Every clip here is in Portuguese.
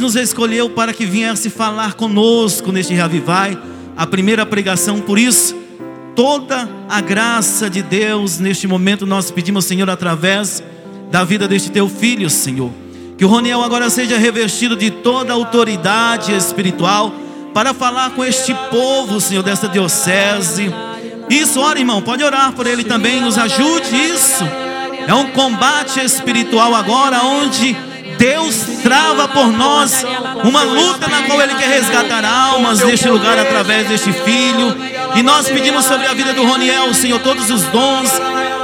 nos escolheu para que viesse falar conosco neste Reavivai, a primeira pregação, por isso, toda a graça de Deus neste momento nós pedimos, Senhor, através da vida deste teu filho, Senhor. Que o Roniel agora seja revestido de toda a autoridade espiritual para falar com este povo, Senhor, desta diocese. Isso, ora, irmão, pode orar por ele também, nos ajude isso. É um combate espiritual agora onde Deus trava por nós uma luta na qual Ele quer resgatar almas neste lugar através deste filho. E nós pedimos sobre a vida do Roniel, Senhor, todos os dons,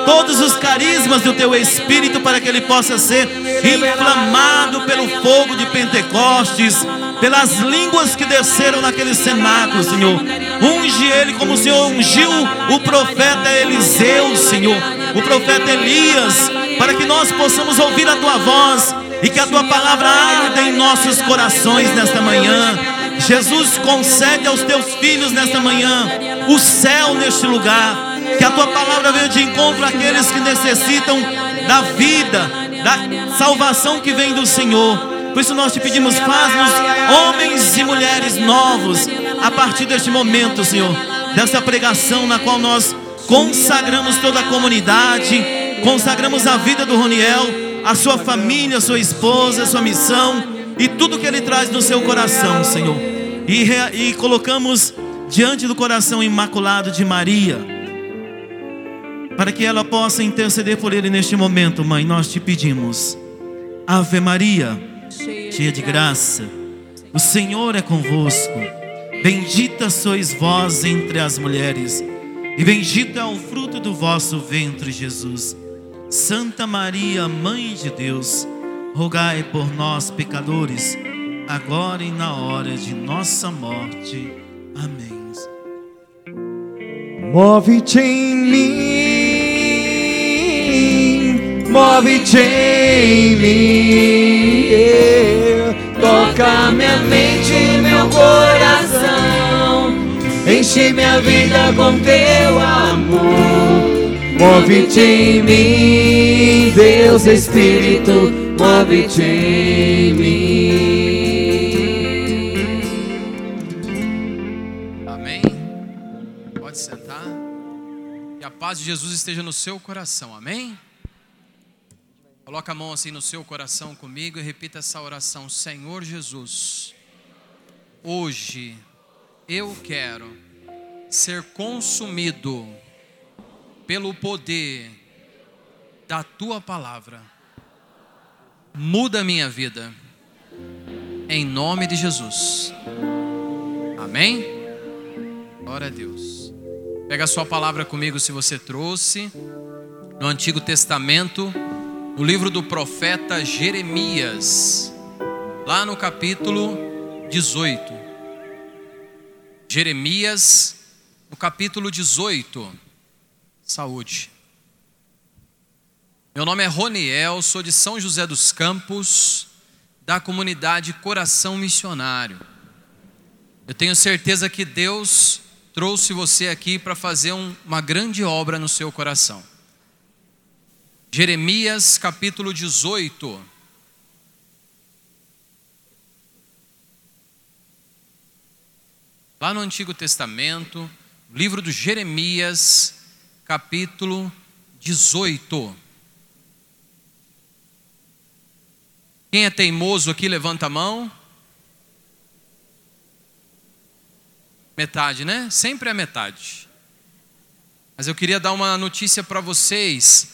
todos os carismas do Teu Espírito para que ele possa ser inflamado pelo fogo de Pentecostes, pelas línguas que desceram naquele cenáculo, Senhor. Unge ele como o Senhor ungiu o profeta Eliseu, Senhor, o profeta Elias, para que nós possamos ouvir a Tua voz e que a tua palavra arda em nossos corações nesta manhã. Jesus, concede aos teus filhos nesta manhã o céu neste lugar. Que a tua palavra venha de encontro àqueles que necessitam da vida, da salvação que vem do Senhor. Por isso nós te pedimos, faz-nos homens e mulheres novos a partir deste momento, Senhor, desta pregação na qual nós consagramos toda a comunidade, consagramos a vida do Roniel a sua família, a sua esposa, a sua missão e tudo que Ele traz no seu coração, Senhor. E, e colocamos diante do coração imaculado de Maria, para que ela possa interceder por Ele neste momento, Mãe. Nós te pedimos, Ave Maria, cheia de graça, o Senhor é convosco. Bendita sois vós entre as mulheres, e bendito é o fruto do vosso ventre, Jesus. Santa Maria, Mãe de Deus, rogai por nós, pecadores, agora e na hora de nossa morte. Amém. Move-te em mim, move-te em mim, toca minha mente e meu coração, enche minha vida com teu amor. Move-te em mim, Deus Espírito, move-te em mim. Amém? Pode sentar. Que a paz de Jesus esteja no seu coração, amém? Coloca a mão assim no seu coração comigo e repita essa oração: Senhor Jesus, hoje eu quero ser consumido pelo poder da tua palavra. Muda a minha vida. Em nome de Jesus. Amém? Glória a Deus. Pega a sua palavra comigo se você trouxe. No Antigo Testamento, no livro do profeta Jeremias, lá no capítulo 18. Jeremias, no capítulo 18 saúde. Meu nome é Roniel, sou de São José dos Campos, da comunidade Coração Missionário. Eu tenho certeza que Deus trouxe você aqui para fazer um, uma grande obra no seu coração. Jeremias capítulo 18. Lá no Antigo Testamento, livro do Jeremias, capítulo 18. Quem é teimoso aqui, levanta a mão. Metade, né? Sempre é metade. Mas eu queria dar uma notícia para vocês.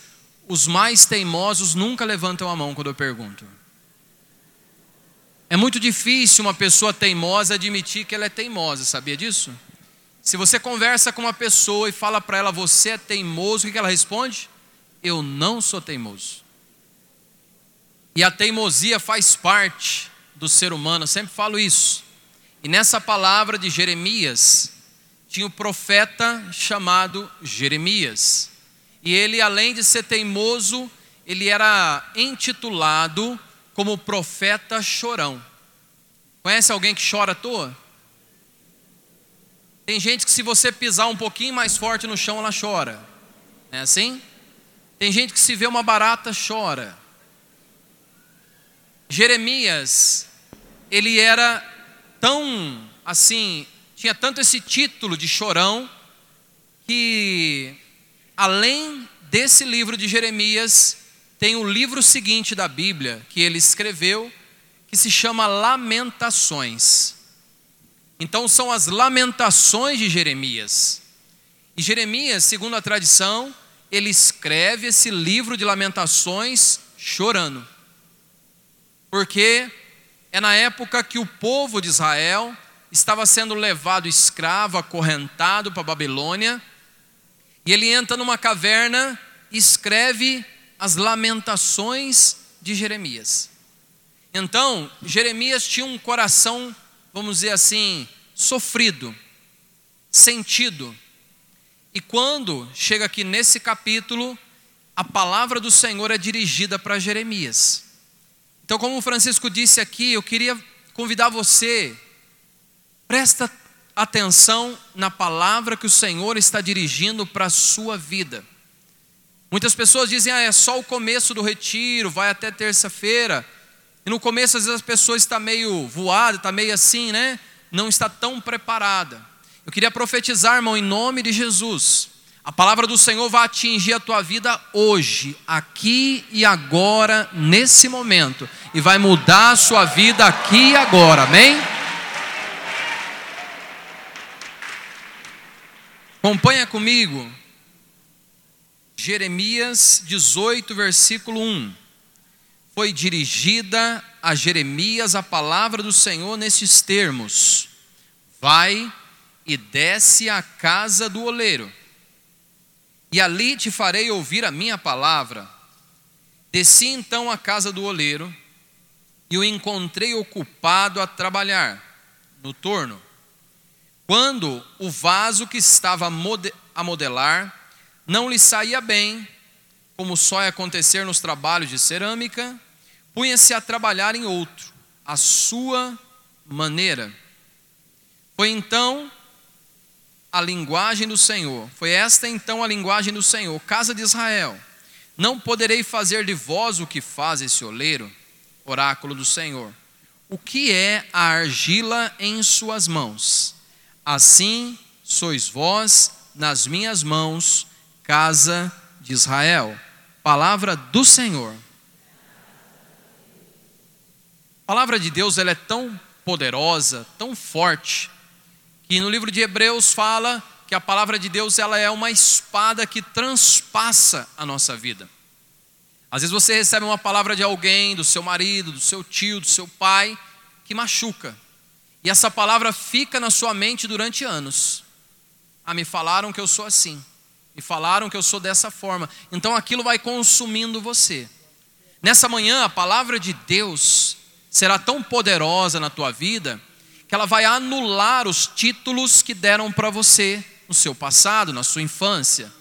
Os mais teimosos nunca levantam a mão quando eu pergunto. É muito difícil uma pessoa teimosa admitir que ela é teimosa, sabia disso? Se você conversa com uma pessoa e fala para ela, você é teimoso, o que ela responde? Eu não sou teimoso. E a teimosia faz parte do ser humano, eu sempre falo isso. E nessa palavra de Jeremias, tinha o um profeta chamado Jeremias. E ele, além de ser teimoso, ele era intitulado como profeta chorão. Conhece alguém que chora à toa? Tem gente que se você pisar um pouquinho mais forte no chão, ela chora. Não é assim? Tem gente que se vê uma barata, chora. Jeremias ele era tão assim, tinha tanto esse título de chorão que além desse livro de Jeremias, tem o livro seguinte da Bíblia que ele escreveu, que se chama Lamentações. Então são as lamentações de Jeremias. E Jeremias, segundo a tradição, ele escreve esse livro de lamentações chorando. Porque é na época que o povo de Israel estava sendo levado escravo, acorrentado para a Babilônia, e ele entra numa caverna e escreve as lamentações de Jeremias. Então, Jeremias tinha um coração, vamos dizer assim, sofrido, sentido. E quando chega aqui nesse capítulo, a palavra do Senhor é dirigida para Jeremias. Então, como o Francisco disse aqui, eu queria convidar você, presta atenção na palavra que o Senhor está dirigindo para a sua vida. Muitas pessoas dizem, ah, é só o começo do retiro, vai até terça-feira. E no começo, às vezes, a pessoa está meio voada, está meio assim, né? Não está tão preparada. Eu queria profetizar, irmão, em nome de Jesus. A palavra do Senhor vai atingir a tua vida hoje, aqui e agora, nesse momento. E vai mudar a sua vida aqui e agora, amém? Acompanha comigo Jeremias 18, versículo 1. Foi dirigida a Jeremias a palavra do Senhor nestes termos: Vai e desce à casa do oleiro, e ali te farei ouvir a minha palavra. Desci então à casa do oleiro, e o encontrei ocupado a trabalhar no torno. Quando o vaso que estava a modelar não lhe saía bem, como só é acontecer nos trabalhos de cerâmica, punha-se a trabalhar em outro, a sua maneira. Foi então a linguagem do Senhor, foi esta então a linguagem do Senhor, casa de Israel. Não poderei fazer de vós o que faz esse oleiro, oráculo do Senhor. O que é a argila em suas mãos? Assim sois vós nas minhas mãos, casa de Israel. Palavra do Senhor. A palavra de Deus ela é tão poderosa, tão forte, que no livro de Hebreus fala que a palavra de Deus ela é uma espada que transpassa a nossa vida. Às vezes você recebe uma palavra de alguém, do seu marido, do seu tio, do seu pai, que machuca. E essa palavra fica na sua mente durante anos. Ah, me falaram que eu sou assim e falaram que eu sou dessa forma. Então aquilo vai consumindo você. Nessa manhã, a palavra de Deus será tão poderosa na tua vida que ela vai anular os títulos que deram para você no seu passado, na sua infância.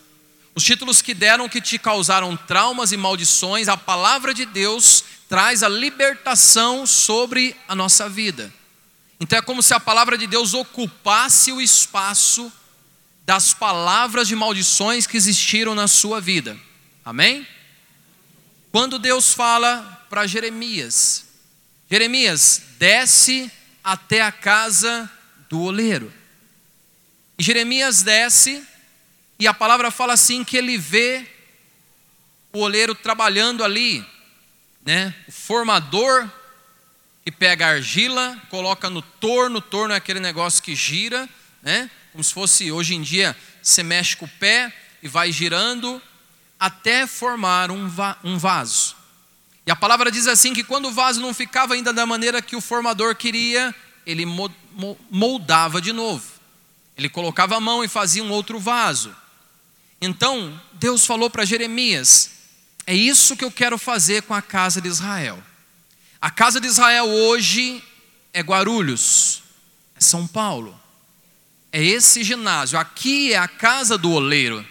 Os títulos que deram que te causaram traumas e maldições, a palavra de Deus traz a libertação sobre a nossa vida. Então é como se a palavra de Deus ocupasse o espaço das palavras de maldições que existiram na sua vida. Amém? Quando Deus fala para Jeremias: Jeremias, desce até a casa do oleiro. E Jeremias desce, e a palavra fala assim: que ele vê o oleiro trabalhando ali, né? O formador que pega a argila, coloca no torno, o torno é aquele negócio que gira, né? como se fosse hoje em dia, você mexe com o pé e vai girando até formar um, va um vaso. E a palavra diz assim: que quando o vaso não ficava ainda da maneira que o formador queria, ele moldava de novo. Ele colocava a mão e fazia um outro vaso. Então, Deus falou para Jeremias: é isso que eu quero fazer com a casa de Israel. A casa de Israel hoje é Guarulhos, é São Paulo é esse ginásio. Aqui é a casa do oleiro.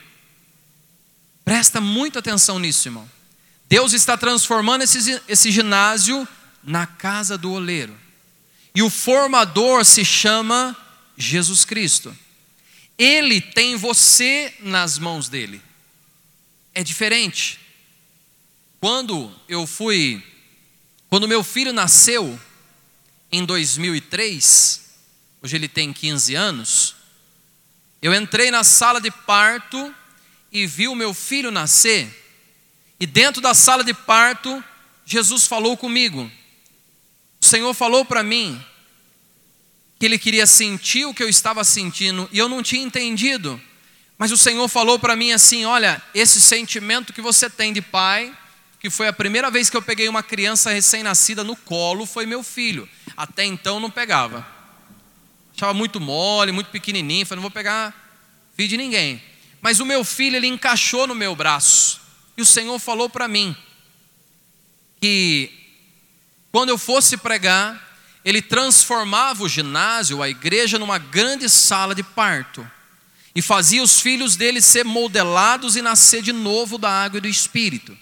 Presta muita atenção nisso, irmão. Deus está transformando esse, esse ginásio na casa do oleiro. E o formador se chama Jesus Cristo. Ele tem você nas mãos dele. É diferente. Quando eu fui, quando meu filho nasceu, em 2003, hoje ele tem 15 anos, eu entrei na sala de parto e vi o meu filho nascer. E dentro da sala de parto, Jesus falou comigo. O Senhor falou para mim que ele queria sentir o que eu estava sentindo e eu não tinha entendido. Mas o Senhor falou para mim assim: olha, esse sentimento que você tem de pai, que foi a primeira vez que eu peguei uma criança recém-nascida no colo, foi meu filho. Até então não pegava. Achava muito mole, muito pequenininho, falei, não vou pegar filho de ninguém. Mas o meu filho, ele encaixou no meu braço. E o Senhor falou para mim que quando eu fosse pregar, ele transformava o ginásio, a igreja, numa grande sala de parto e fazia os filhos dele ser modelados e nascer de novo da água e do espírito.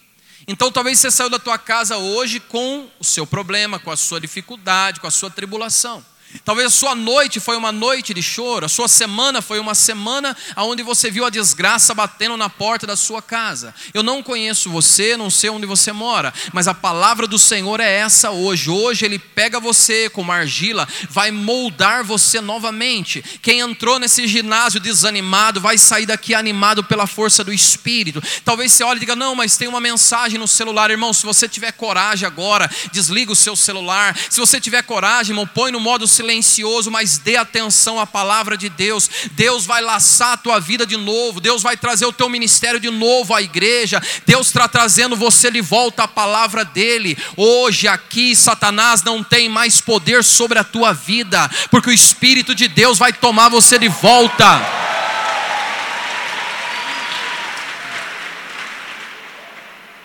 Então talvez você saiu da tua casa hoje com o seu problema, com a sua dificuldade, com a sua tribulação. Talvez a sua noite foi uma noite de choro, a sua semana foi uma semana onde você viu a desgraça batendo na porta da sua casa. Eu não conheço você, não sei onde você mora, mas a palavra do Senhor é essa hoje. Hoje Ele pega você como argila, vai moldar você novamente. Quem entrou nesse ginásio desanimado vai sair daqui animado pela força do Espírito. Talvez você olhe e diga: Não, mas tem uma mensagem no celular, irmão. Se você tiver coragem agora, desliga o seu celular. Se você tiver coragem, irmão, põe no modo celular silencioso, mas dê atenção à palavra de Deus. Deus vai laçar a tua vida de novo, Deus vai trazer o teu ministério de novo à igreja. Deus está trazendo você de volta à palavra dele. Hoje aqui Satanás não tem mais poder sobre a tua vida, porque o espírito de Deus vai tomar você de volta.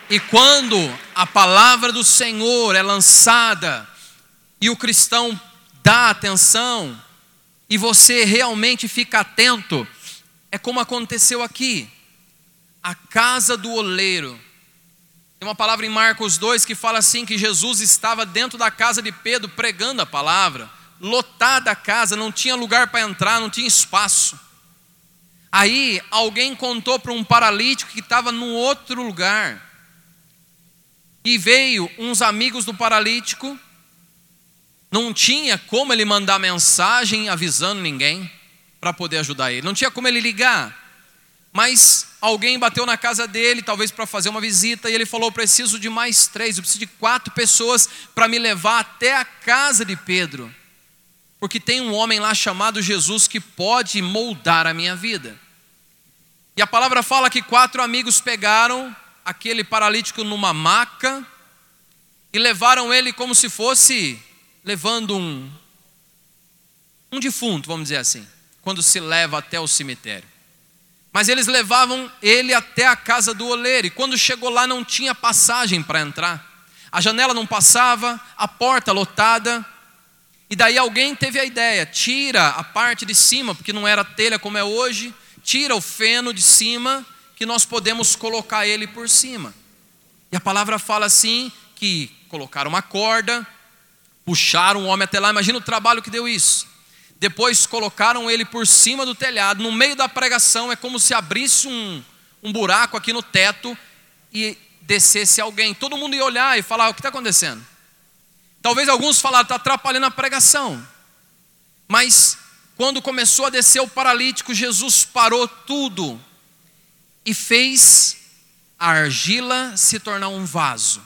E quando a palavra do Senhor é lançada e o cristão dá atenção e você realmente fica atento, é como aconteceu aqui. A casa do oleiro. Tem uma palavra em Marcos 2 que fala assim: que Jesus estava dentro da casa de Pedro pregando a palavra, lotada a casa, não tinha lugar para entrar, não tinha espaço. Aí alguém contou para um paralítico que estava num outro lugar. E veio uns amigos do paralítico não tinha como ele mandar mensagem avisando ninguém para poder ajudar ele. Não tinha como ele ligar. Mas alguém bateu na casa dele, talvez para fazer uma visita, e ele falou: preciso de mais três, eu preciso de quatro pessoas para me levar até a casa de Pedro. Porque tem um homem lá chamado Jesus que pode moldar a minha vida. E a palavra fala que quatro amigos pegaram aquele paralítico numa maca e levaram ele como se fosse levando um, um defunto, vamos dizer assim, quando se leva até o cemitério. Mas eles levavam ele até a casa do oleiro, e quando chegou lá não tinha passagem para entrar. A janela não passava, a porta lotada. E daí alguém teve a ideia: tira a parte de cima, porque não era telha como é hoje, tira o feno de cima, que nós podemos colocar ele por cima. E a palavra fala assim: que colocaram uma corda, Puxaram o homem até lá, imagina o trabalho que deu isso. Depois colocaram ele por cima do telhado, no meio da pregação, é como se abrisse um, um buraco aqui no teto e descesse alguém. Todo mundo ia olhar e falar: o que está acontecendo? Talvez alguns falaram: está atrapalhando a pregação. Mas quando começou a descer o paralítico, Jesus parou tudo e fez a argila se tornar um vaso.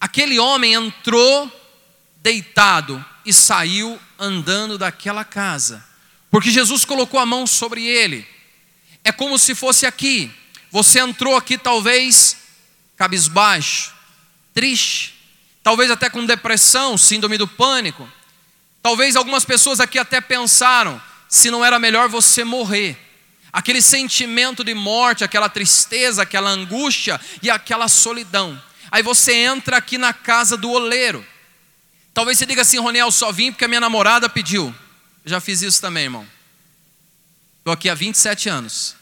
Aquele homem entrou deitado e saiu andando daquela casa, porque Jesus colocou a mão sobre ele. É como se fosse aqui. Você entrou aqui, talvez cabisbaixo, triste, talvez até com depressão, síndrome do pânico. Talvez algumas pessoas aqui até pensaram se não era melhor você morrer. Aquele sentimento de morte, aquela tristeza, aquela angústia e aquela solidão. Aí você entra aqui na casa do oleiro. Talvez você diga assim, Roniel, só vim porque a minha namorada pediu. Eu já fiz isso também, irmão. Estou aqui há 27 anos.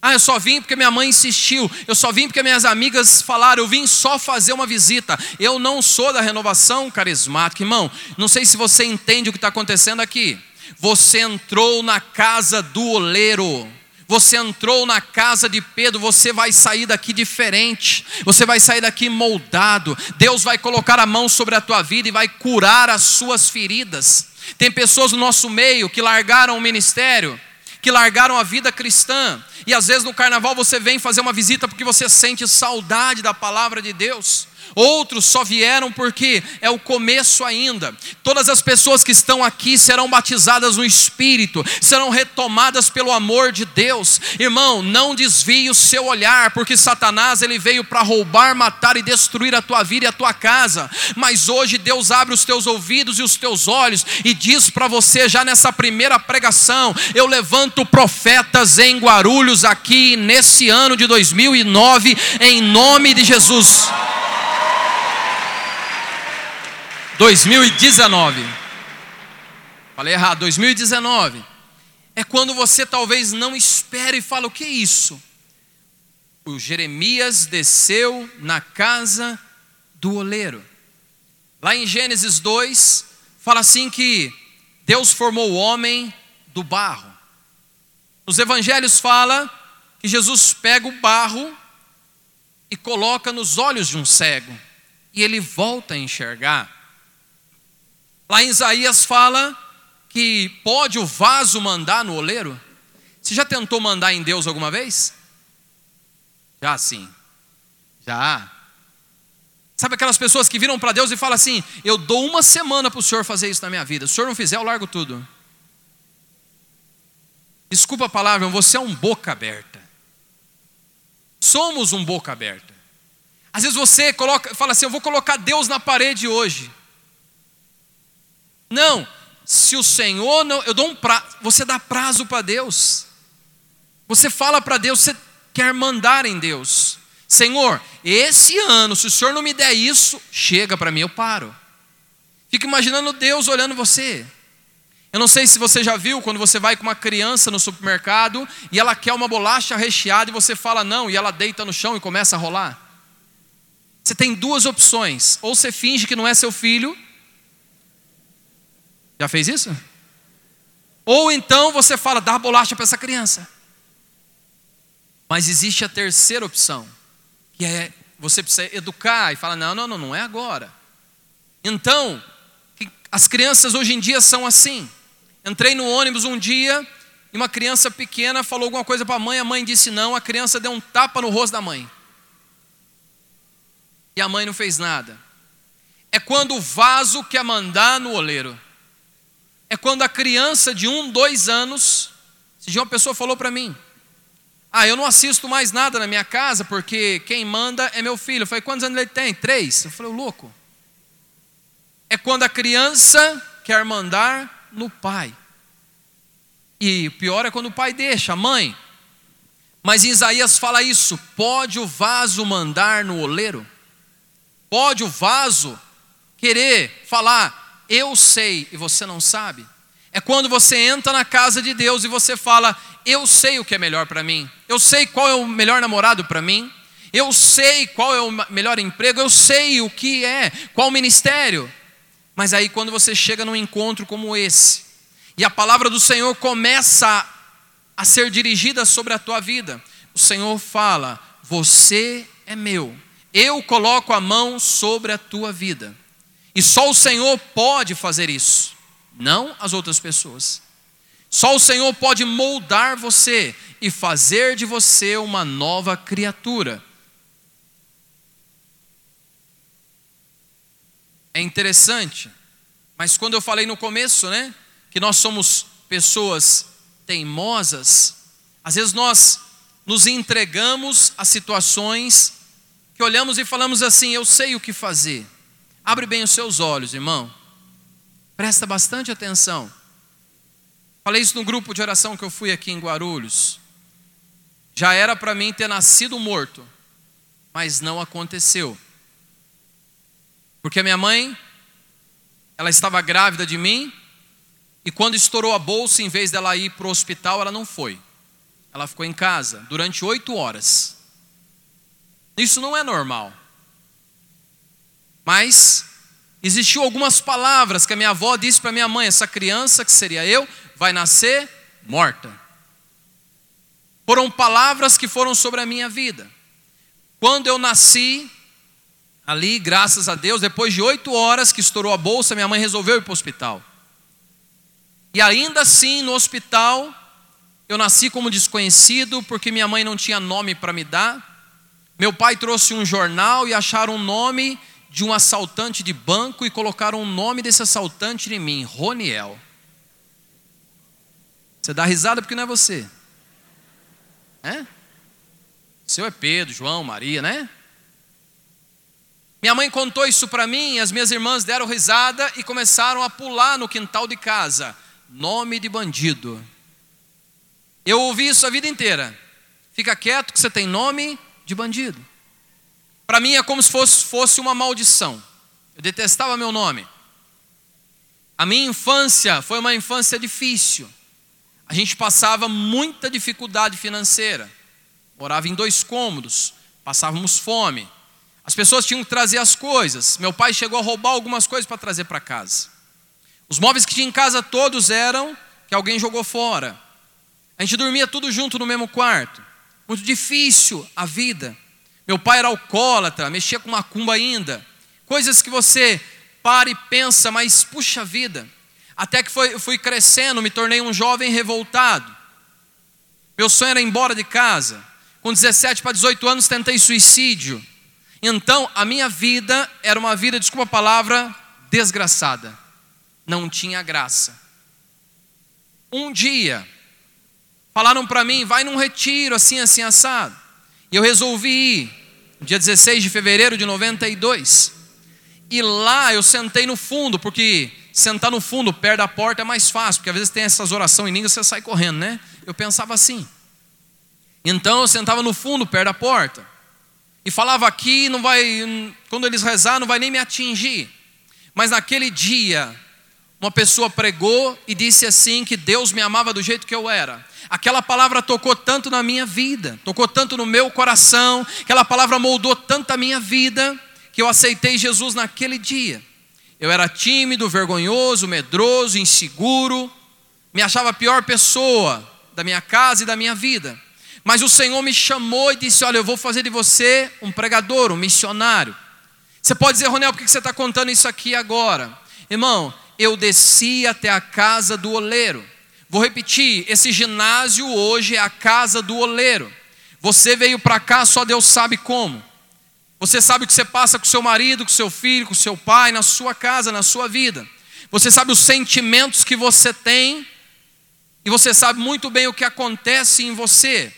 Ah, eu só vim porque minha mãe insistiu. Eu só vim porque minhas amigas falaram. Eu vim só fazer uma visita. Eu não sou da renovação carismática, irmão. Não sei se você entende o que está acontecendo aqui. Você entrou na casa do oleiro. Você entrou na casa de Pedro, você vai sair daqui diferente, você vai sair daqui moldado. Deus vai colocar a mão sobre a tua vida e vai curar as suas feridas. Tem pessoas no nosso meio que largaram o ministério, que largaram a vida cristã, e às vezes no carnaval você vem fazer uma visita porque você sente saudade da palavra de Deus. Outros só vieram porque é o começo ainda. Todas as pessoas que estão aqui serão batizadas no Espírito, serão retomadas pelo amor de Deus. Irmão, não desvie o seu olhar, porque Satanás ele veio para roubar, matar e destruir a tua vida e a tua casa. Mas hoje Deus abre os teus ouvidos e os teus olhos e diz para você já nessa primeira pregação: eu levanto profetas em Guarulhos aqui nesse ano de 2009 em nome de Jesus. 2019. Falei errado, 2019. É quando você talvez não espere e fala: o que é isso? O Jeremias desceu na casa do oleiro. Lá em Gênesis 2, fala assim que Deus formou o homem do barro. Nos evangelhos fala que Jesus pega o barro e coloca nos olhos de um cego, e ele volta a enxergar. Lá em Isaías fala que pode o vaso mandar no oleiro. Você já tentou mandar em Deus alguma vez? Já sim. Já. Sabe aquelas pessoas que viram para Deus e falam assim: Eu dou uma semana para o Senhor fazer isso na minha vida. Se o Senhor não fizer, eu largo tudo. Desculpa a palavra, você é um boca aberta. Somos um boca aberta. Às vezes você coloca, fala assim: Eu vou colocar Deus na parede hoje. Não, se o Senhor não, eu dou um prazo, você dá prazo para Deus. Você fala para Deus, você quer mandar em Deus. Senhor, esse ano, se o Senhor não me der isso, chega para mim, eu paro. Fica imaginando Deus olhando você. Eu não sei se você já viu quando você vai com uma criança no supermercado e ela quer uma bolacha recheada e você fala não e ela deita no chão e começa a rolar. Você tem duas opções: ou você finge que não é seu filho já fez isso? Ou então você fala, dá bolacha para essa criança. Mas existe a terceira opção, que é você precisa educar e fala: não, não, não, não é agora. Então, as crianças hoje em dia são assim. Entrei no ônibus um dia e uma criança pequena falou alguma coisa para a mãe, a mãe disse não, a criança deu um tapa no rosto da mãe. E a mãe não fez nada. É quando o vaso quer mandar no oleiro é quando a criança de um, dois anos, se dia uma pessoa falou para mim, ah, eu não assisto mais nada na minha casa porque quem manda é meu filho. Eu falei, quantos anos ele tem? Três. Eu falei, louco. É quando a criança quer mandar no pai. E pior é quando o pai deixa, a mãe. Mas Isaías fala isso: pode o vaso mandar no oleiro? Pode o vaso querer falar, eu sei e você não sabe. É quando você entra na casa de Deus e você fala: Eu sei o que é melhor para mim, eu sei qual é o melhor namorado para mim, eu sei qual é o melhor emprego, eu sei o que é, qual ministério. Mas aí, quando você chega num encontro como esse, e a palavra do Senhor começa a ser dirigida sobre a tua vida, o Senhor fala: Você é meu, eu coloco a mão sobre a tua vida. E só o Senhor pode fazer isso, não as outras pessoas. Só o Senhor pode moldar você e fazer de você uma nova criatura. É interessante, mas quando eu falei no começo, né, que nós somos pessoas teimosas, às vezes nós nos entregamos a situações que olhamos e falamos assim: eu sei o que fazer. Abre bem os seus olhos, irmão. Presta bastante atenção. Falei isso no grupo de oração que eu fui aqui em Guarulhos. Já era para mim ter nascido morto, mas não aconteceu. Porque minha mãe, ela estava grávida de mim, e quando estourou a bolsa, em vez dela ir para o hospital, ela não foi. Ela ficou em casa durante oito horas. Isso não é normal. Mas existiu algumas palavras que a minha avó disse para minha mãe: essa criança, que seria eu, vai nascer morta. Foram palavras que foram sobre a minha vida. Quando eu nasci, ali, graças a Deus, depois de oito horas que estourou a bolsa, minha mãe resolveu ir para o hospital. E ainda assim, no hospital, eu nasci como desconhecido, porque minha mãe não tinha nome para me dar. Meu pai trouxe um jornal e acharam o nome de um assaltante de banco e colocaram o nome desse assaltante em mim, Roniel. Você dá risada porque não é você. É? Seu é Pedro, João, Maria, né? Minha mãe contou isso para mim, as minhas irmãs deram risada e começaram a pular no quintal de casa. Nome de bandido. Eu ouvi isso a vida inteira. Fica quieto que você tem nome de bandido. Para mim é como se fosse, fosse uma maldição. Eu detestava meu nome. A minha infância foi uma infância difícil. A gente passava muita dificuldade financeira. Morava em dois cômodos, passávamos fome. As pessoas tinham que trazer as coisas. Meu pai chegou a roubar algumas coisas para trazer para casa. Os móveis que tinha em casa todos eram que alguém jogou fora. A gente dormia tudo junto no mesmo quarto. Muito difícil a vida. Meu pai era alcoólatra, mexia com macumba ainda. Coisas que você para e pensa, mas puxa vida. Até que foi, fui crescendo, me tornei um jovem revoltado. Meu sonho era ir embora de casa. Com 17 para 18 anos tentei suicídio. Então a minha vida era uma vida, desculpa a palavra, desgraçada. Não tinha graça. Um dia, Falaram para mim, vai num retiro assim, assim, assado. E eu resolvi ir, dia 16 de fevereiro de 92. E lá eu sentei no fundo, porque sentar no fundo, perto da porta, é mais fácil, porque às vezes tem essas orações em língua, você sai correndo, né? Eu pensava assim. Então eu sentava no fundo, perto da porta. E falava aqui, não vai, quando eles rezar, não vai nem me atingir. Mas naquele dia, uma pessoa pregou e disse assim que Deus me amava do jeito que eu era. Aquela palavra tocou tanto na minha vida, tocou tanto no meu coração, aquela palavra moldou tanto a minha vida, que eu aceitei Jesus naquele dia. Eu era tímido, vergonhoso, medroso, inseguro, me achava a pior pessoa da minha casa e da minha vida. Mas o Senhor me chamou e disse: Olha, eu vou fazer de você um pregador, um missionário. Você pode dizer, Ronel, por que você está contando isso aqui agora? Irmão, eu desci até a casa do oleiro. Vou repetir: esse ginásio hoje é a casa do oleiro. Você veio para cá, só Deus sabe como. Você sabe o que você passa com seu marido, com seu filho, com seu pai, na sua casa, na sua vida. Você sabe os sentimentos que você tem, e você sabe muito bem o que acontece em você.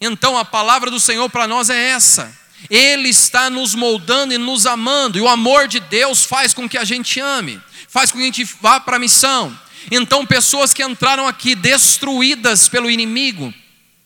Então a palavra do Senhor para nós é essa. Ele está nos moldando e nos amando, e o amor de Deus faz com que a gente ame, faz com que a gente vá para a missão. Então, pessoas que entraram aqui destruídas pelo inimigo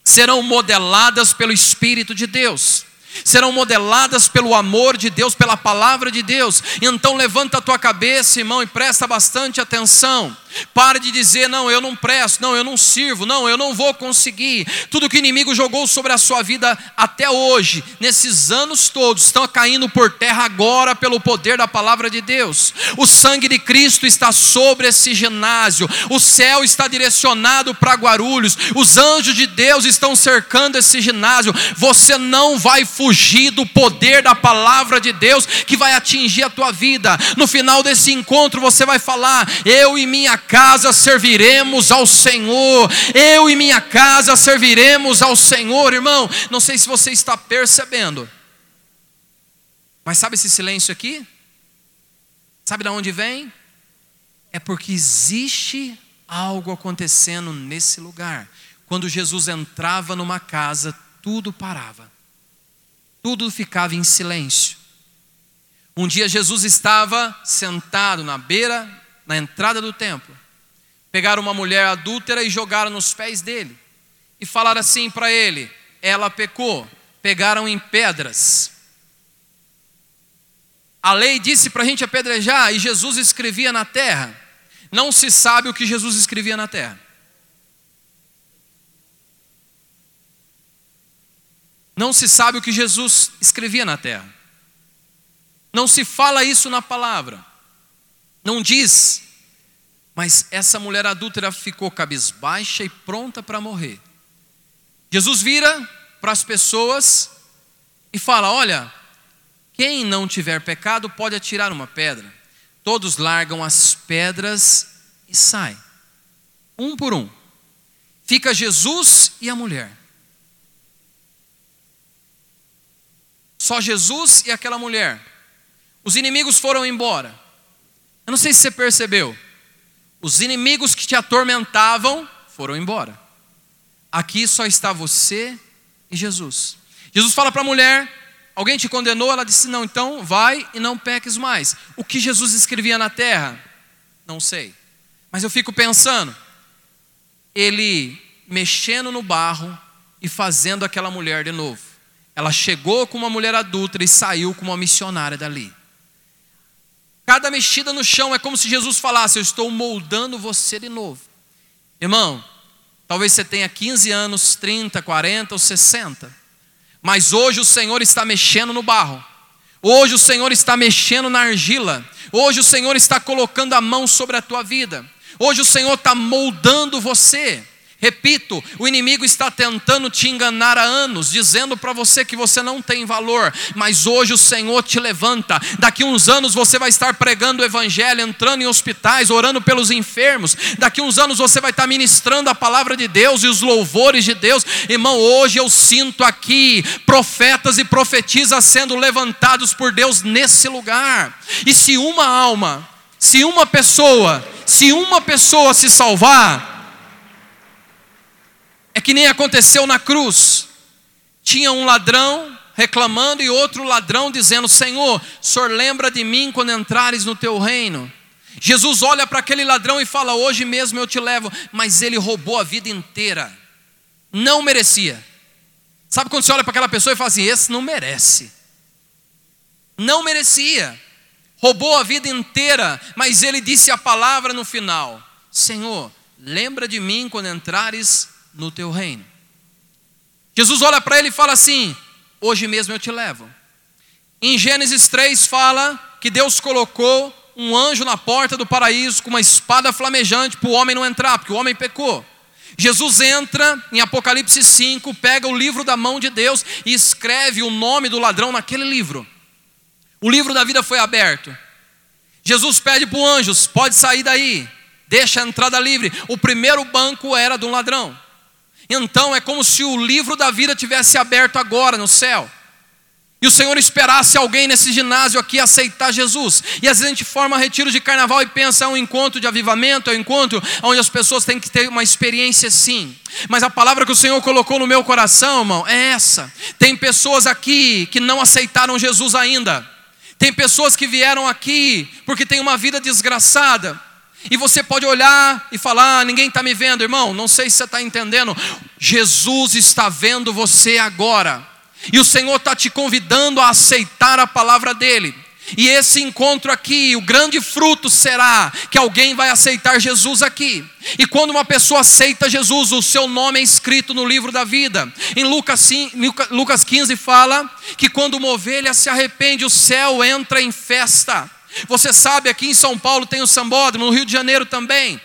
serão modeladas pelo Espírito de Deus serão modeladas pelo amor de Deus, pela palavra de Deus. Então levanta a tua cabeça, irmão, e presta bastante atenção. Pare de dizer, não, eu não presto, não, eu não sirvo, não, eu não vou conseguir. Tudo que o inimigo jogou sobre a sua vida até hoje, nesses anos todos, estão caindo por terra agora pelo poder da palavra de Deus. O sangue de Cristo está sobre esse ginásio, o céu está direcionado para Guarulhos, os anjos de Deus estão cercando esse ginásio. Você não vai fugir do poder da palavra de Deus que vai atingir a tua vida. No final desse encontro, você vai falar: Eu e minha casa serviremos ao Senhor. Eu e minha casa serviremos ao Senhor, irmão. Não sei se você está percebendo. Mas sabe esse silêncio aqui? Sabe de onde vem? É porque existe algo acontecendo nesse lugar. Quando Jesus entrava numa casa, tudo parava tudo ficava em silêncio. Um dia Jesus estava sentado na beira, na entrada do templo. Pegaram uma mulher adúltera e jogaram nos pés dele. E falaram assim para ele: ela pecou. Pegaram em pedras. A lei disse para a gente apedrejar e Jesus escrevia na terra. Não se sabe o que Jesus escrevia na terra. Não se sabe o que Jesus escrevia na terra. Não se fala isso na palavra. Não diz. Mas essa mulher adúltera ficou cabisbaixa e pronta para morrer. Jesus vira para as pessoas e fala: Olha, quem não tiver pecado pode atirar uma pedra. Todos largam as pedras e saem, um por um. Fica Jesus e a mulher. Só Jesus e aquela mulher. Os inimigos foram embora. Eu não sei se você percebeu. Os inimigos que te atormentavam foram embora. Aqui só está você e Jesus. Jesus fala para a mulher: Alguém te condenou? Ela disse: Não, então vai e não peques mais. O que Jesus escrevia na terra? Não sei. Mas eu fico pensando, ele mexendo no barro e fazendo aquela mulher de novo. Ela chegou com uma mulher adulta e saiu com uma missionária dali. Cada mexida no chão é como se Jesus falasse: Eu estou moldando você de novo. Irmão, talvez você tenha 15 anos, 30, 40 ou 60. Mas hoje o Senhor está mexendo no barro. Hoje o Senhor está mexendo na argila. Hoje o Senhor está colocando a mão sobre a tua vida. Hoje o Senhor está moldando você. Repito, o inimigo está tentando te enganar há anos, dizendo para você que você não tem valor, mas hoje o Senhor te levanta. Daqui uns anos você vai estar pregando o Evangelho, entrando em hospitais, orando pelos enfermos. Daqui uns anos você vai estar ministrando a palavra de Deus e os louvores de Deus. Irmão, hoje eu sinto aqui profetas e profetisas sendo levantados por Deus nesse lugar. E se uma alma, se uma pessoa, se uma pessoa se salvar, é que nem aconteceu na cruz. Tinha um ladrão reclamando e outro ladrão dizendo: Senhor, Senhor, lembra de mim quando entrares no teu reino. Jesus olha para aquele ladrão e fala: Hoje mesmo eu te levo. Mas ele roubou a vida inteira. Não merecia. Sabe quando você olha para aquela pessoa e fala assim: Esse não merece. Não merecia. Roubou a vida inteira. Mas ele disse a palavra no final: Senhor, lembra de mim quando entrares no teu reino. Jesus olha para ele e fala assim: Hoje mesmo eu te levo. Em Gênesis 3 fala que Deus colocou um anjo na porta do paraíso com uma espada flamejante para o homem não entrar, porque o homem pecou. Jesus entra em Apocalipse 5, pega o livro da mão de Deus e escreve o nome do ladrão naquele livro. O livro da vida foi aberto. Jesus pede para o anjo: pode sair daí, deixa a entrada livre. O primeiro banco era de um ladrão. Então é como se o livro da vida tivesse aberto agora no céu. E o Senhor esperasse alguém nesse ginásio aqui aceitar Jesus. E às vezes a gente forma retiro de carnaval e pensa é um encontro de avivamento, é um encontro onde as pessoas têm que ter uma experiência sim. Mas a palavra que o Senhor colocou no meu coração, irmão, é essa. Tem pessoas aqui que não aceitaram Jesus ainda. Tem pessoas que vieram aqui porque têm uma vida desgraçada. E você pode olhar e falar: ah, ninguém está me vendo, irmão. Não sei se você está entendendo. Jesus está vendo você agora. E o Senhor está te convidando a aceitar a palavra dEle. E esse encontro aqui, o grande fruto será que alguém vai aceitar Jesus aqui. E quando uma pessoa aceita Jesus, o seu nome é escrito no livro da vida. Em Lucas, Lucas 15 fala que quando uma ovelha se arrepende, o céu entra em festa. Você sabe, aqui em São Paulo tem o sambódromo, no Rio de Janeiro também.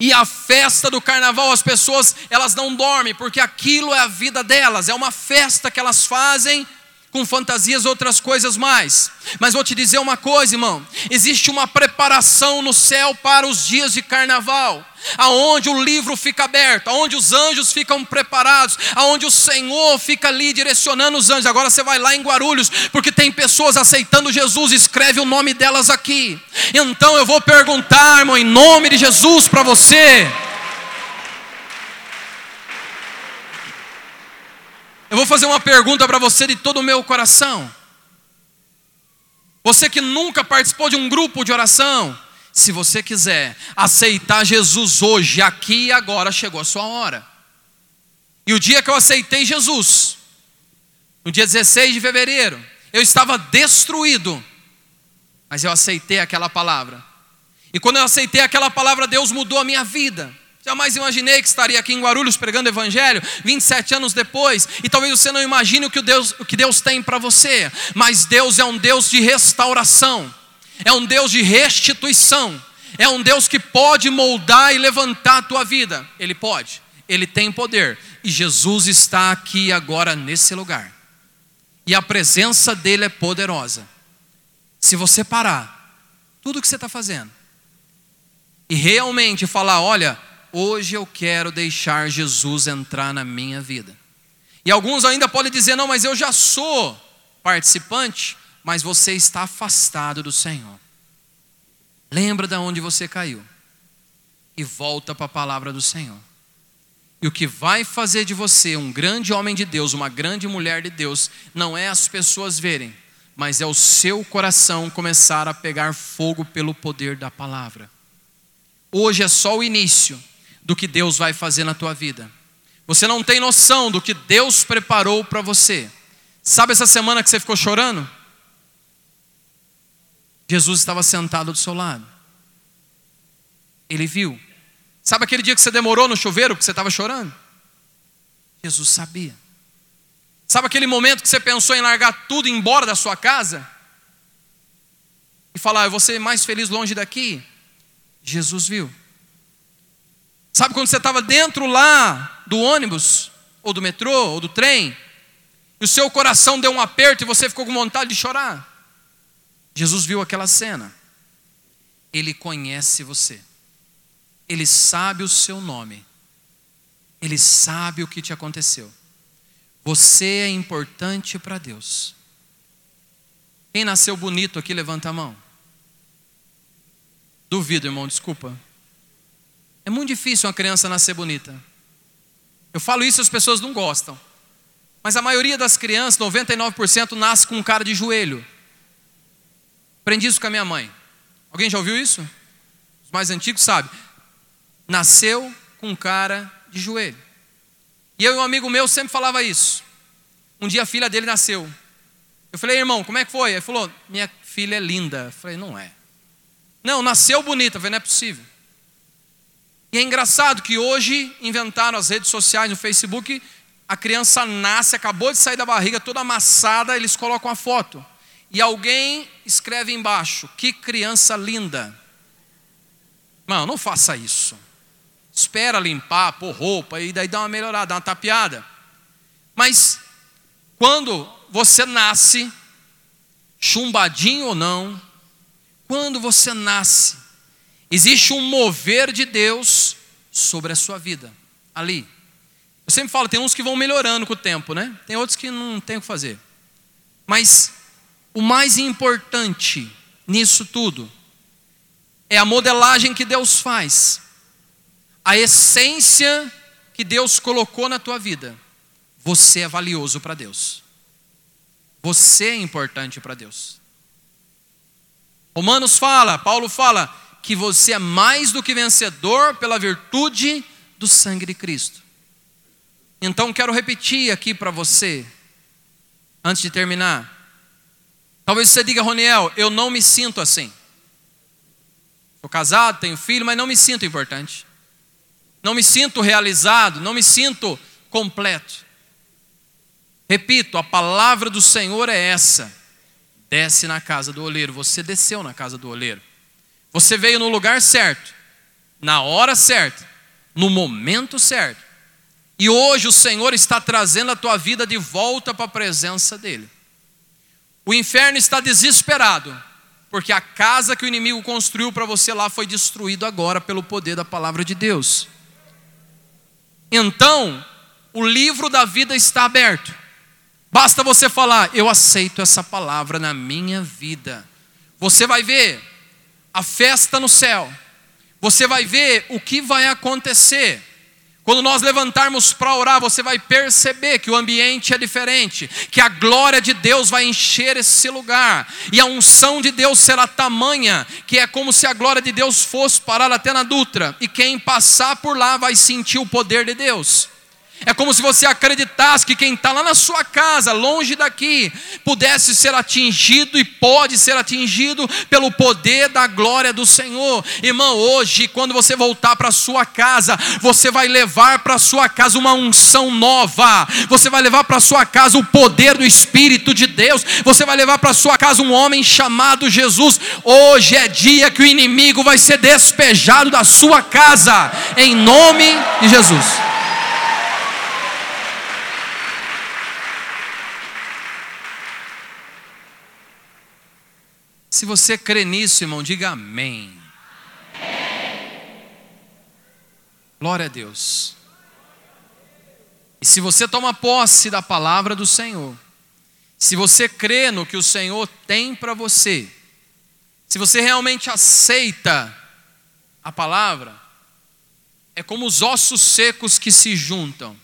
E a festa do carnaval, as pessoas, elas não dormem, porque aquilo é a vida delas, é uma festa que elas fazem com fantasias outras coisas mais. Mas vou te dizer uma coisa, irmão: existe uma preparação no céu para os dias de carnaval aonde o livro fica aberto, aonde os anjos ficam preparados, aonde o Senhor fica ali direcionando os anjos. Agora você vai lá em Guarulhos, porque tem pessoas aceitando Jesus, escreve o nome delas aqui. Então eu vou perguntar, irmão, em nome de Jesus para você. Eu vou fazer uma pergunta para você de todo o meu coração. Você que nunca participou de um grupo de oração, se você quiser aceitar Jesus hoje, aqui e agora, chegou a sua hora. E o dia que eu aceitei Jesus, no dia 16 de fevereiro, eu estava destruído, mas eu aceitei aquela palavra. E quando eu aceitei aquela palavra, Deus mudou a minha vida. Jamais imaginei que estaria aqui em Guarulhos pregando evangelho 27 anos depois, e talvez você não imagine o que Deus, o que Deus tem para você, mas Deus é um Deus de restauração é um Deus de restituição, é um Deus que pode moldar e levantar a tua vida. Ele pode. ele tem poder. E Jesus está aqui agora nesse lugar. E a presença dele é poderosa. Se você parar tudo que você está fazendo e realmente falar: olha, hoje eu quero deixar Jesus entrar na minha vida. E alguns ainda podem dizer: não, mas eu já sou participante, mas você está afastado do Senhor. Lembra de onde você caiu e volta para a palavra do Senhor. E o que vai fazer de você um grande homem de Deus, uma grande mulher de Deus, não é as pessoas verem, mas é o seu coração começar a pegar fogo pelo poder da palavra. Hoje é só o início do que Deus vai fazer na tua vida. Você não tem noção do que Deus preparou para você. Sabe essa semana que você ficou chorando? Jesus estava sentado do seu lado. Ele viu. Sabe aquele dia que você demorou no chuveiro porque você estava chorando? Jesus sabia. Sabe aquele momento que você pensou em largar tudo e ir embora da sua casa? E falar, eu vou ser mais feliz longe daqui? Jesus viu. Sabe quando você estava dentro lá do ônibus, ou do metrô, ou do trem, e o seu coração deu um aperto e você ficou com vontade de chorar? Jesus viu aquela cena. Ele conhece você. Ele sabe o seu nome. Ele sabe o que te aconteceu. Você é importante para Deus. Quem nasceu bonito aqui, levanta a mão. Duvido, irmão, desculpa. É muito difícil uma criança nascer bonita. Eu falo isso e as pessoas não gostam. Mas a maioria das crianças, 99%, nasce com um cara de joelho. Aprendi isso com a minha mãe. Alguém já ouviu isso? Os mais antigos sabem nasceu com um cara de joelho. E eu e um amigo meu sempre falava isso. Um dia a filha dele nasceu. Eu falei, irmão, como é que foi? Ele falou, minha filha é linda. Eu falei, não é. Não, nasceu bonita. Eu falei, não é possível. E é engraçado que hoje inventaram as redes sociais, no Facebook, a criança nasce, acabou de sair da barriga, toda amassada, eles colocam a foto. E alguém escreve embaixo: Que criança linda. Mano, não faça isso espera limpar, pôr roupa e daí dá uma melhorada, dá uma tapeada. Mas quando você nasce, chumbadinho ou não, quando você nasce, existe um mover de Deus sobre a sua vida, ali. Eu sempre falo, tem uns que vão melhorando com o tempo, né? Tem outros que não tem o que fazer. Mas o mais importante nisso tudo é a modelagem que Deus faz a essência que Deus colocou na tua vida, você é valioso para Deus. Você é importante para Deus. Romanos fala, Paulo fala, que você é mais do que vencedor pela virtude do sangue de Cristo. Então quero repetir aqui para você, antes de terminar. Talvez você diga, Roniel, eu não me sinto assim. Sou casado, tenho filho, mas não me sinto importante não me sinto realizado, não me sinto completo. Repito, a palavra do Senhor é essa: desce na casa do oleiro. Você desceu na casa do oleiro. Você veio no lugar certo, na hora certa, no momento certo. E hoje o Senhor está trazendo a tua vida de volta para a presença dEle. O inferno está desesperado, porque a casa que o inimigo construiu para você lá foi destruída agora pelo poder da palavra de Deus. Então, o livro da vida está aberto. Basta você falar, eu aceito essa palavra na minha vida. Você vai ver a festa no céu. Você vai ver o que vai acontecer. Quando nós levantarmos para orar, você vai perceber que o ambiente é diferente, que a glória de Deus vai encher esse lugar, e a unção de Deus será tamanha, que é como se a glória de Deus fosse parar até na Dutra, e quem passar por lá vai sentir o poder de Deus. É como se você acreditasse que quem está lá na sua casa, longe daqui, pudesse ser atingido e pode ser atingido pelo poder da glória do Senhor. Irmão, hoje, quando você voltar para sua casa, você vai levar para sua casa uma unção nova. Você vai levar para sua casa o poder do Espírito de Deus. Você vai levar para sua casa um homem chamado Jesus. Hoje é dia que o inimigo vai ser despejado da sua casa, em nome de Jesus. Se você crê nisso, irmão, diga amém. Glória a Deus. E se você toma posse da palavra do Senhor, se você crê no que o Senhor tem para você, se você realmente aceita a palavra, é como os ossos secos que se juntam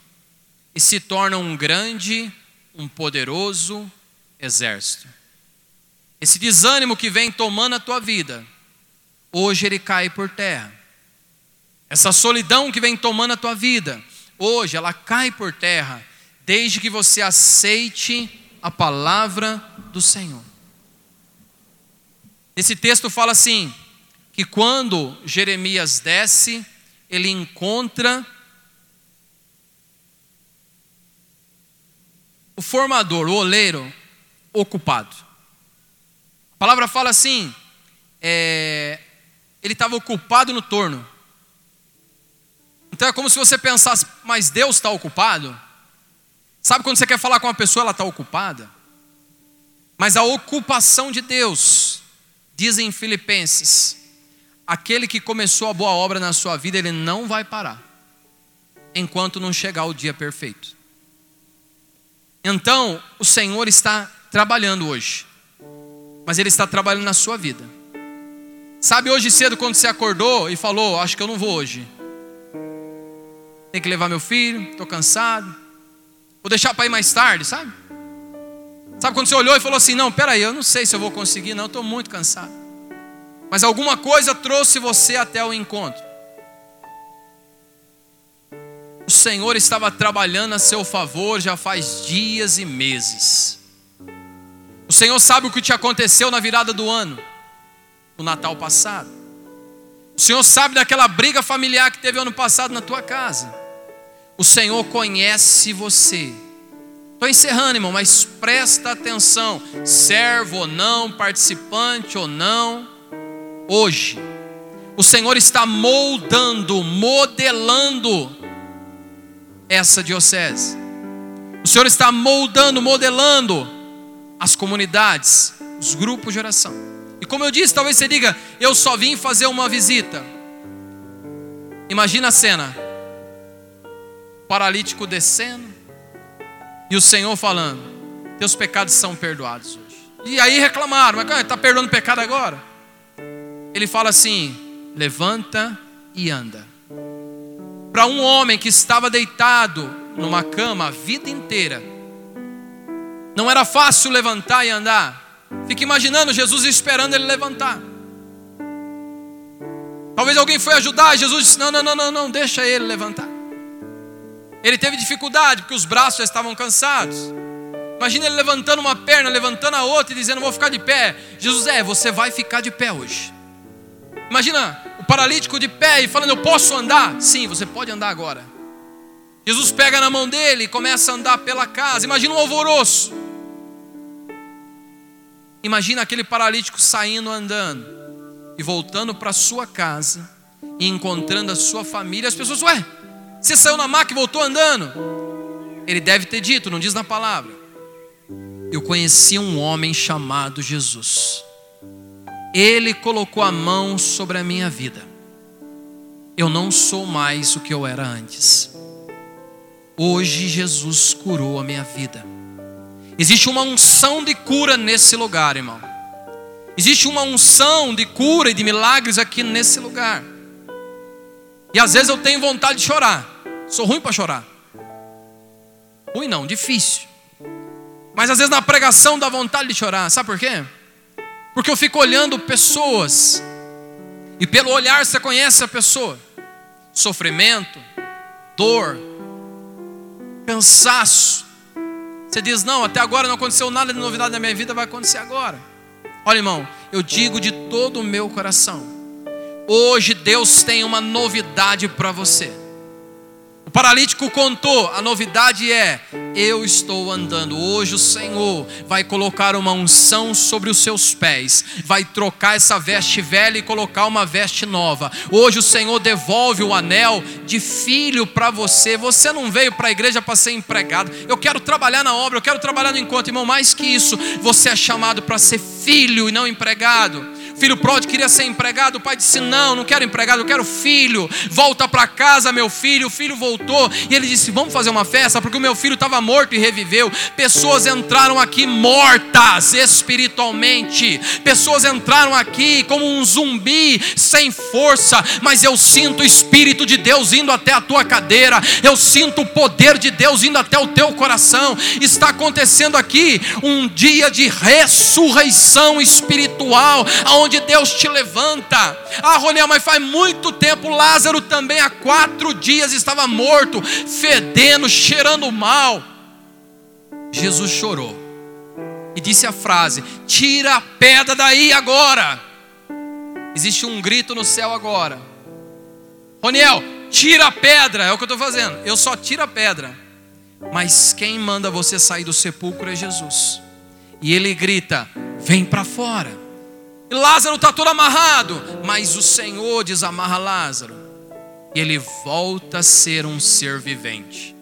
e se tornam um grande, um poderoso exército. Esse desânimo que vem tomando a tua vida, hoje ele cai por terra. Essa solidão que vem tomando a tua vida, hoje ela cai por terra, desde que você aceite a palavra do Senhor. Esse texto fala assim: que quando Jeremias desce, ele encontra o formador, o oleiro, ocupado. Palavra fala assim: é, ele estava ocupado no torno. Então é como se você pensasse, mas Deus está ocupado? Sabe quando você quer falar com uma pessoa, ela está ocupada? Mas a ocupação de Deus, dizem em Filipenses, aquele que começou a boa obra na sua vida, ele não vai parar, enquanto não chegar o dia perfeito. Então, o Senhor está trabalhando hoje, mas Ele está trabalhando na sua vida. Sabe, hoje cedo, quando você acordou e falou: Acho que eu não vou hoje, tem que levar meu filho, estou cansado. Vou deixar para ir mais tarde, sabe? Sabe quando você olhou e falou assim: Não, peraí, eu não sei se eu vou conseguir, não, estou muito cansado. Mas alguma coisa trouxe você até o encontro. O Senhor estava trabalhando a seu favor já faz dias e meses. O Senhor sabe o que te aconteceu na virada do ano, no Natal passado. O Senhor sabe daquela briga familiar que teve ano passado na tua casa. O Senhor conhece você. Estou encerrando, irmão, mas presta atenção: servo ou não, participante ou não, hoje, o Senhor está moldando, modelando essa diocese. O Senhor está moldando, modelando as comunidades, os grupos de oração. E como eu disse, talvez você diga: eu só vim fazer uma visita. Imagina a cena paralítico descendo e o Senhor falando: Teus pecados são perdoados hoje. E aí reclamaram: Mas está perdoando pecado agora? Ele fala assim: Levanta e anda. Para um homem que estava deitado numa cama a vida inteira, não era fácil levantar e andar. Fica imaginando Jesus esperando ele levantar. Talvez alguém foi ajudar, Jesus disse: Não, não, não, não, não, deixa ele levantar. Ele teve dificuldade porque os braços já estavam cansados. Imagina ele levantando uma perna, levantando a outra e dizendo: Vou ficar de pé. Jesus é, você vai ficar de pé hoje. Imagina o paralítico de pé e falando: Eu posso andar? Sim, você pode andar agora. Jesus pega na mão dele e começa a andar pela casa. Imagina um alvoroço. Imagina aquele paralítico saindo andando e voltando para sua casa e encontrando a sua família. As pessoas, ué, você saiu na maca e voltou andando. Ele deve ter dito, não diz na palavra. Eu conheci um homem chamado Jesus. Ele colocou a mão sobre a minha vida. Eu não sou mais o que eu era antes. Hoje Jesus curou a minha vida. Existe uma unção de cura nesse lugar, irmão. Existe uma unção de cura e de milagres aqui nesse lugar. E às vezes eu tenho vontade de chorar. Sou ruim para chorar. Ruim não, difícil. Mas às vezes na pregação dá vontade de chorar. Sabe por quê? Porque eu fico olhando pessoas. E pelo olhar você conhece a pessoa. Sofrimento, dor, cansaço. Você diz: Não, até agora não aconteceu nada de novidade na minha vida, vai acontecer agora. Olha, irmão, eu digo de todo o meu coração Hoje Deus tem uma novidade para você. O paralítico contou, a novidade é: eu estou andando. Hoje o Senhor vai colocar uma unção sobre os seus pés, vai trocar essa veste velha e colocar uma veste nova. Hoje o Senhor devolve o anel de filho para você. Você não veio para a igreja para ser empregado. Eu quero trabalhar na obra, eu quero trabalhar no encontro, irmão. Mais que isso, você é chamado para ser filho e não empregado. Filho pródigo queria ser empregado, o pai disse: Não, não quero empregado, eu quero filho. Volta para casa, meu filho. O filho voltou e ele disse: Vamos fazer uma festa, porque o meu filho estava morto e reviveu. Pessoas entraram aqui mortas espiritualmente, pessoas entraram aqui como um zumbi, sem força, mas eu sinto o Espírito de Deus indo até a tua cadeira, eu sinto o poder de Deus indo até o teu coração. Está acontecendo aqui um dia de ressurreição espiritual, onde onde Deus te levanta. Ah, Roniel, mas faz muito tempo Lázaro também há quatro dias estava morto, fedendo, cheirando mal. Jesus chorou e disse a frase: Tira a pedra daí agora. Existe um grito no céu agora. Roniel, tira a pedra, é o que eu estou fazendo. Eu só tiro a pedra. Mas quem manda você sair do sepulcro é Jesus. E ele grita: Vem para fora. Lázaro está todo amarrado, mas o Senhor desamarra Lázaro, e ele volta a ser um ser vivente.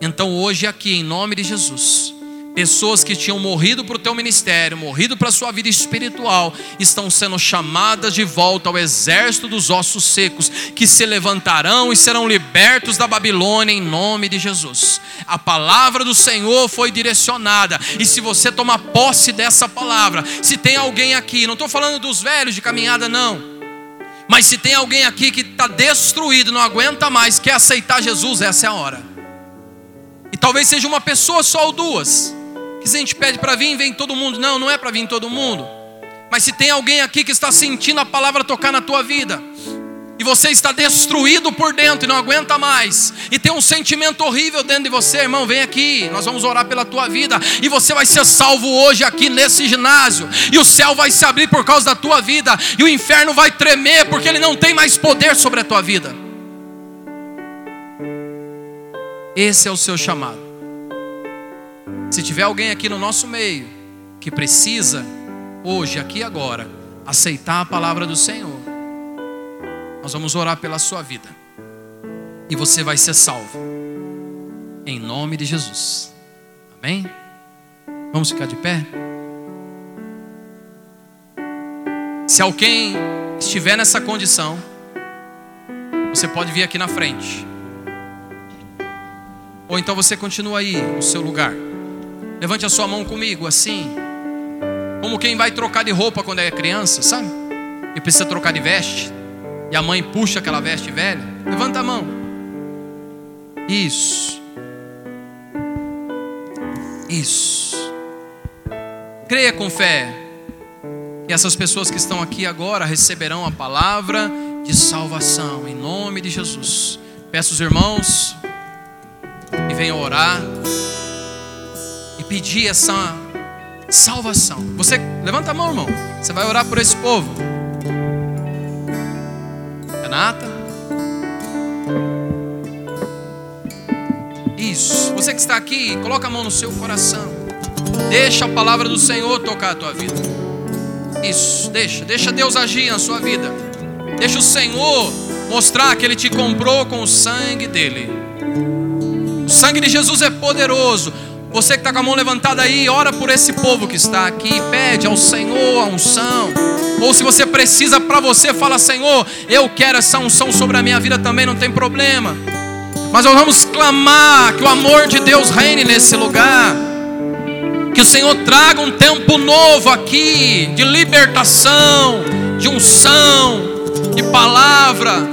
Então, hoje, aqui, em nome de Jesus, Pessoas que tinham morrido para o teu ministério, morrido para a sua vida espiritual, estão sendo chamadas de volta ao exército dos ossos secos, que se levantarão e serão libertos da Babilônia em nome de Jesus. A palavra do Senhor foi direcionada, e se você tomar posse dessa palavra, se tem alguém aqui, não estou falando dos velhos de caminhada, não. Mas se tem alguém aqui que está destruído, não aguenta mais, quer aceitar Jesus, essa é a hora. E talvez seja uma pessoa só ou duas que se a gente pede para vir, vem todo mundo. Não, não é para vir todo mundo. Mas se tem alguém aqui que está sentindo a palavra tocar na tua vida, e você está destruído por dentro e não aguenta mais, e tem um sentimento horrível dentro de você, irmão, vem aqui, nós vamos orar pela tua vida, e você vai ser salvo hoje aqui nesse ginásio, e o céu vai se abrir por causa da tua vida, e o inferno vai tremer, porque ele não tem mais poder sobre a tua vida. Esse é o seu chamado. Se tiver alguém aqui no nosso meio que precisa, hoje, aqui e agora, aceitar a palavra do Senhor, nós vamos orar pela sua vida. E você vai ser salvo. Em nome de Jesus. Amém? Vamos ficar de pé? Se alguém estiver nessa condição, você pode vir aqui na frente. Ou então você continua aí no seu lugar. Levante a sua mão comigo, assim. Como quem vai trocar de roupa quando é criança, sabe? E precisa trocar de veste. E a mãe puxa aquela veste velha. Levanta a mão. Isso. Isso. Creia com fé. E essas pessoas que estão aqui agora receberão a palavra de salvação, em nome de Jesus. Peço os irmãos que venham orar pedir essa salvação. Você levanta a mão, irmão. Você vai orar por esse povo. Renata. Isso. Você que está aqui, coloca a mão no seu coração. Deixa a palavra do Senhor tocar a tua vida. Isso, deixa, deixa Deus agir na sua vida. Deixa o Senhor mostrar que Ele te comprou com o sangue dele. O sangue de Jesus é poderoso. Você que está com a mão levantada aí, ora por esse povo que está aqui, pede ao Senhor a unção. Ou se você precisa para você, fala: Senhor, eu quero essa unção sobre a minha vida também, não tem problema. Mas nós vamos clamar que o amor de Deus reine nesse lugar. Que o Senhor traga um tempo novo aqui, de libertação, de unção, de palavra.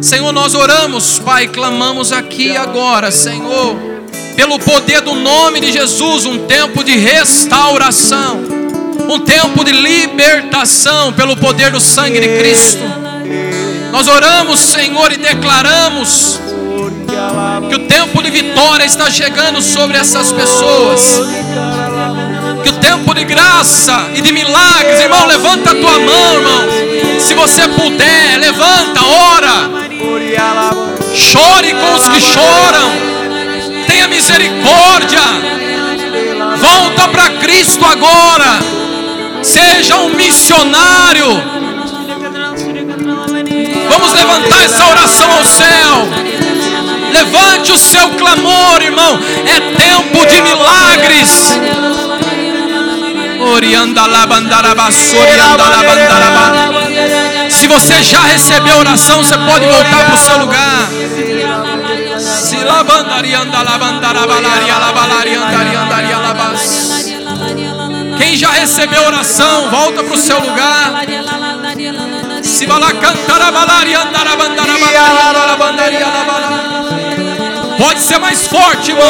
Senhor, nós oramos, Pai, clamamos aqui agora, Senhor pelo poder do nome de Jesus, um tempo de restauração, um tempo de libertação pelo poder do sangue de Cristo. Nós oramos, Senhor, e declaramos que o tempo de vitória está chegando sobre essas pessoas. Que o tempo de graça e de milagres, irmão, levanta a tua mão, irmão. Se você puder, levanta, ora. chore com os que choram. Tenha misericórdia. Volta para Cristo agora. Seja um missionário. Vamos levantar essa oração ao céu. Levante o seu clamor, irmão. É tempo de milagres. Se você já recebeu oração, você pode voltar para o seu lugar. Quem já recebeu oração, volta para o seu lugar. Se Pode ser mais forte, irmão.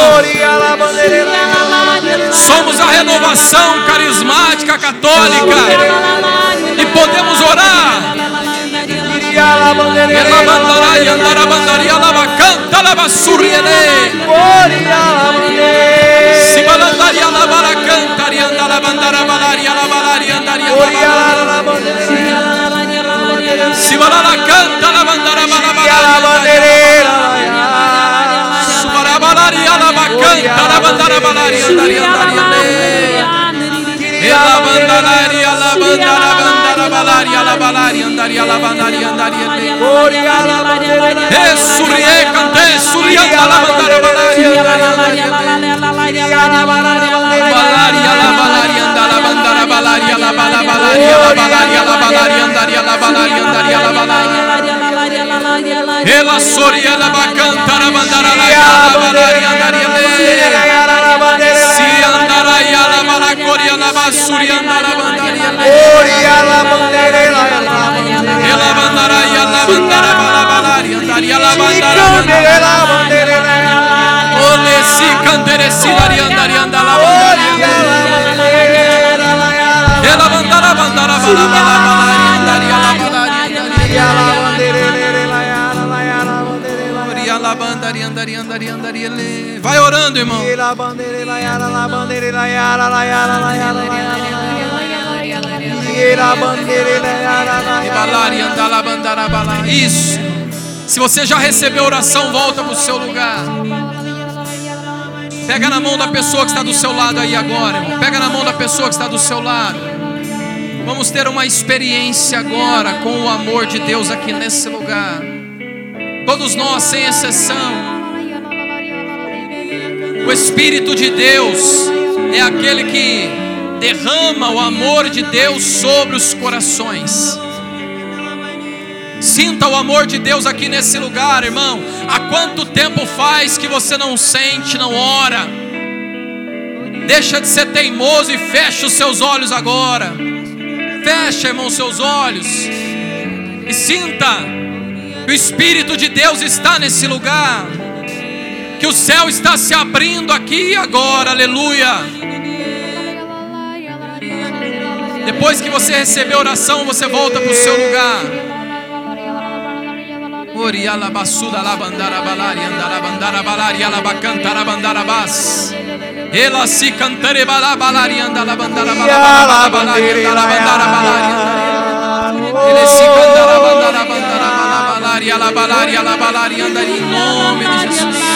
Somos a renovação carismática católica e podemos orar. Ela bandaria, andara bandaria, lava canta, lava surriele. Se balandaria, lava la cantaria, andala bandara balaria, lava laria, andaria, lava. Se balala canta, lava andara balaria. Subarabaria, lava canta, lava andara balaria, andaria, andaria. Ela bandalaria, la bandara bandara balaria, la balaria, andaria, la bandaria, andaria. E surrie, cante, surrie, la bandara balaria, balaria, la balaria, andala bandara balaria, la bala balaria, la balaria, la balaria, andaria, la balaria, andaria, la balaria. Ela soria, la bacanta, la bandara, la balaria, andaria, coria, la basuri, andara, bandaria, ela bandará e a la bandara, balaria, andaria, la bandara, Ole si cantere si daria, andaria, andala, bandaria, ela bandara, bandara, bala, bala, balaria, andaria, andaria, andaria, andaria. Vai orando, irmão. Isso. Se você já recebeu oração, volta para o seu lugar. Pega na mão da pessoa que está do seu lado aí agora, irmão. Pega na mão da pessoa que está do seu lado. Vamos ter uma experiência agora com o amor de Deus aqui nesse lugar. Todos nós, sem exceção. O Espírito de Deus é aquele que derrama o amor de Deus sobre os corações. Sinta o amor de Deus aqui nesse lugar, irmão. Há quanto tempo faz que você não sente, não ora? Deixa de ser teimoso e fecha os seus olhos agora. Fecha, irmão, seus olhos. E sinta o Espírito de Deus está nesse lugar que o céu está se abrindo aqui e agora, aleluia. Depois que você receber a oração, você volta para o seu lugar. Oriala basuda la bandara balari andara bandara balari ala bacantara bandara bas. Ela se cantare bala balari andara bandara bala balari andara bandara balari. Ele se cantara bandara bandara bala balari ala balari ala balari andara em nome de Jesus.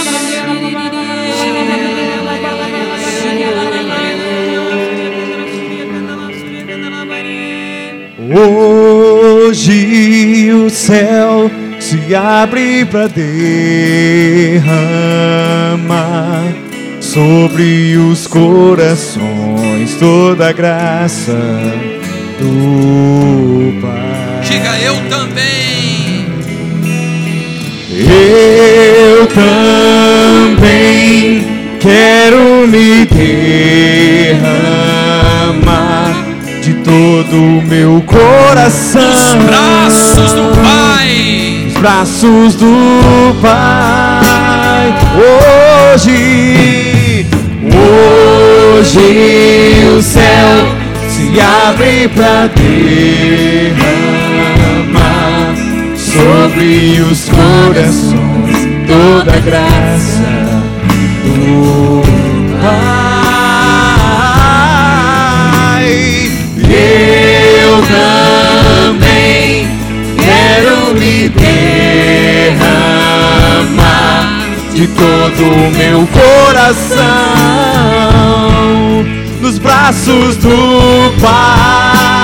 Hoje o céu se abre para derramar sobre os corações toda a graça do Pai. Diga eu também. Eu também quero me derramar de todo o meu coração. Nos braços do Pai. Nos braços do Pai. Hoje, hoje o céu se abre para derramar sobre os corações toda a graça do Pai. Eu também quero me derramar de todo o meu coração, nos braços do Pai.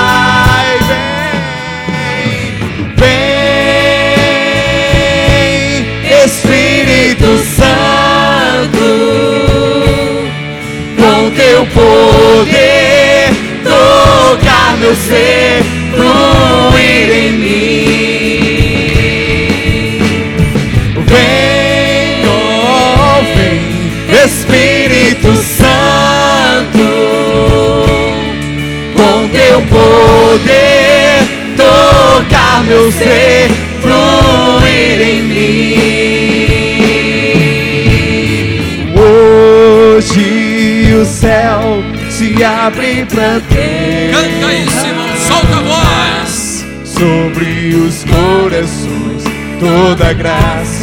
Ser, fluir em mim. Hoje o céu se abre pra ter Canta isso, irmão. Solta a voz. sobre os corações toda graça.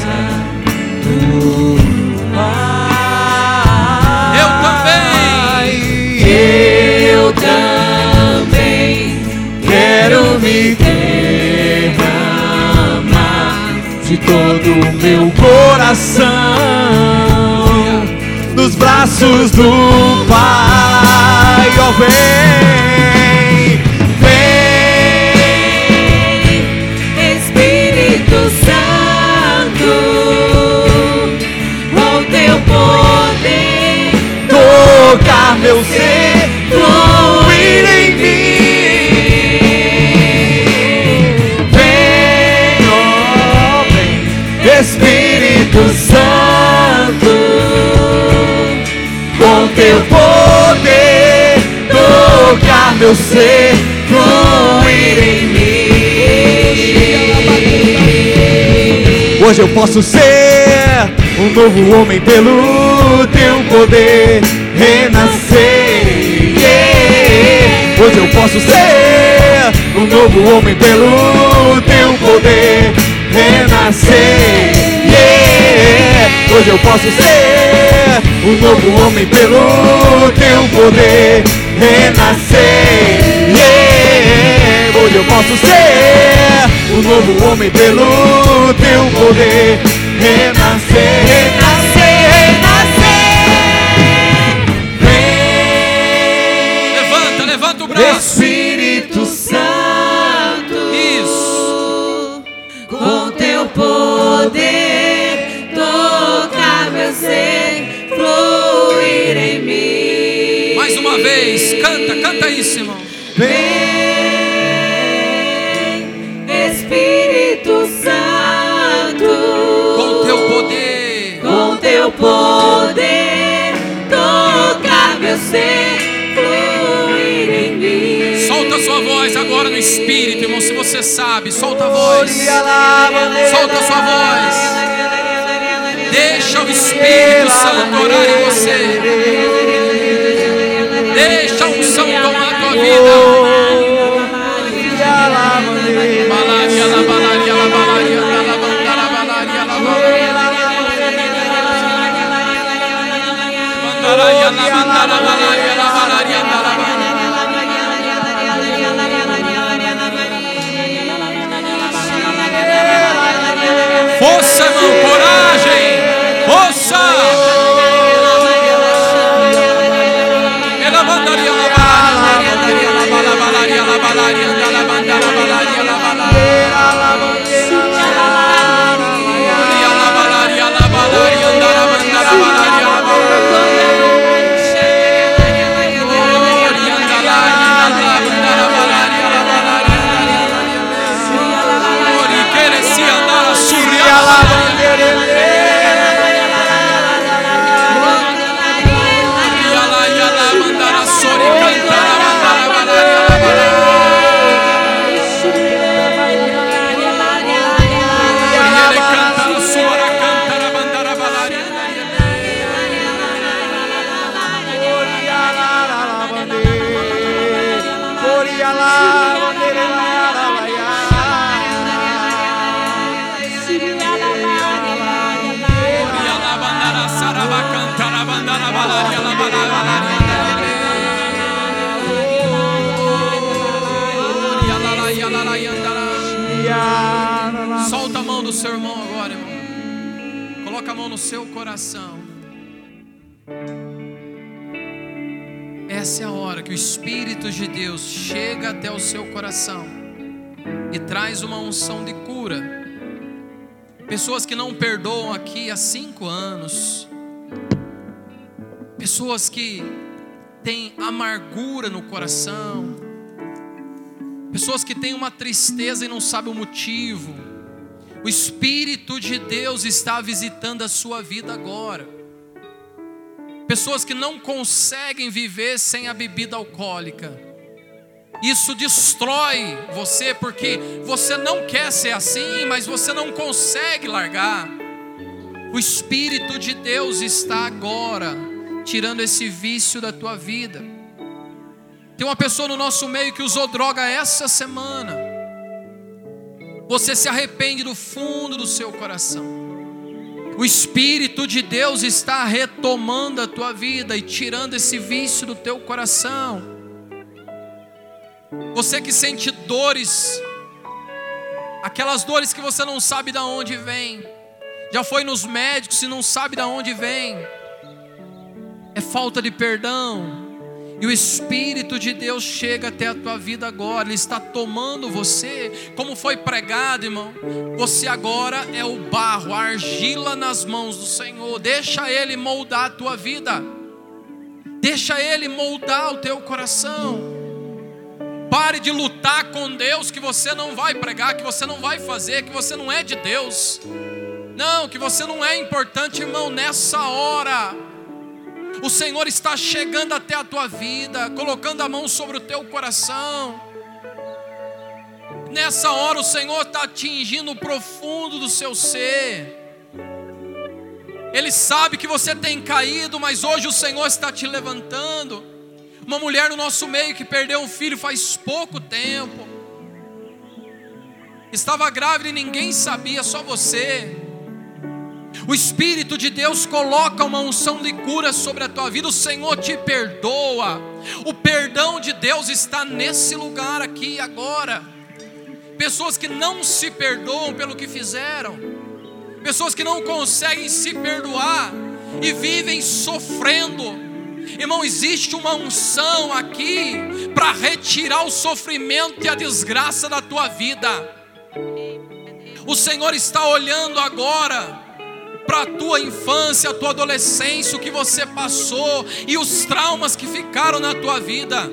Todo o meu coração nos braços do Pai. Oh, vem, vem. Espírito Santo, com teu poder, tocar meu ser, teu poder, tocar meu ser, fluir em mim. Hoje eu posso ser um novo homem pelo teu poder renascer. Hoje eu posso ser um novo homem pelo teu poder renascer. Hoje eu posso ser um novo homem pelo poder renascer. Yeah. Hoje eu posso ser um novo homem pelo teu poder renascer, renascer. Agora no espírito, irmão. Se você sabe, solta a voz. Solta a sua voz. Deixa o Espírito Santo orar em você. Deixa a unção tomar a tua vida. Pessoas que têm amargura no coração, pessoas que têm uma tristeza e não sabem o motivo. O Espírito de Deus está visitando a sua vida agora pessoas que não conseguem viver sem a bebida alcoólica. Isso destrói você porque você não quer ser assim, mas você não consegue largar. O Espírito de Deus está agora tirando esse vício da tua vida. Tem uma pessoa no nosso meio que usou droga essa semana. Você se arrepende do fundo do seu coração. O Espírito de Deus está retomando a tua vida e tirando esse vício do teu coração. Você que sente dores, aquelas dores que você não sabe de onde vem, já foi nos médicos e não sabe de onde vem, é falta de perdão, e o Espírito de Deus chega até a tua vida agora, Ele está tomando você, como foi pregado, irmão. Você agora é o barro, a argila nas mãos do Senhor. Deixa Ele moldar a tua vida, deixa Ele moldar o teu coração. Pare de lutar com Deus que você não vai pregar, que você não vai fazer, que você não é de Deus. Não, que você não é importante, irmão, nessa hora o Senhor está chegando até a tua vida, colocando a mão sobre o teu coração. Nessa hora o Senhor está atingindo o profundo do seu ser. Ele sabe que você tem caído, mas hoje o Senhor está te levantando. Uma mulher no nosso meio que perdeu um filho faz pouco tempo. Estava grávida e ninguém sabia, só você. O Espírito de Deus coloca uma unção de cura sobre a tua vida, o Senhor te perdoa. O perdão de Deus está nesse lugar aqui agora. Pessoas que não se perdoam pelo que fizeram, pessoas que não conseguem se perdoar e vivem sofrendo. Irmão, existe uma unção aqui para retirar o sofrimento e a desgraça da tua vida. O Senhor está olhando agora para a tua infância, a tua adolescência, o que você passou e os traumas que ficaram na tua vida.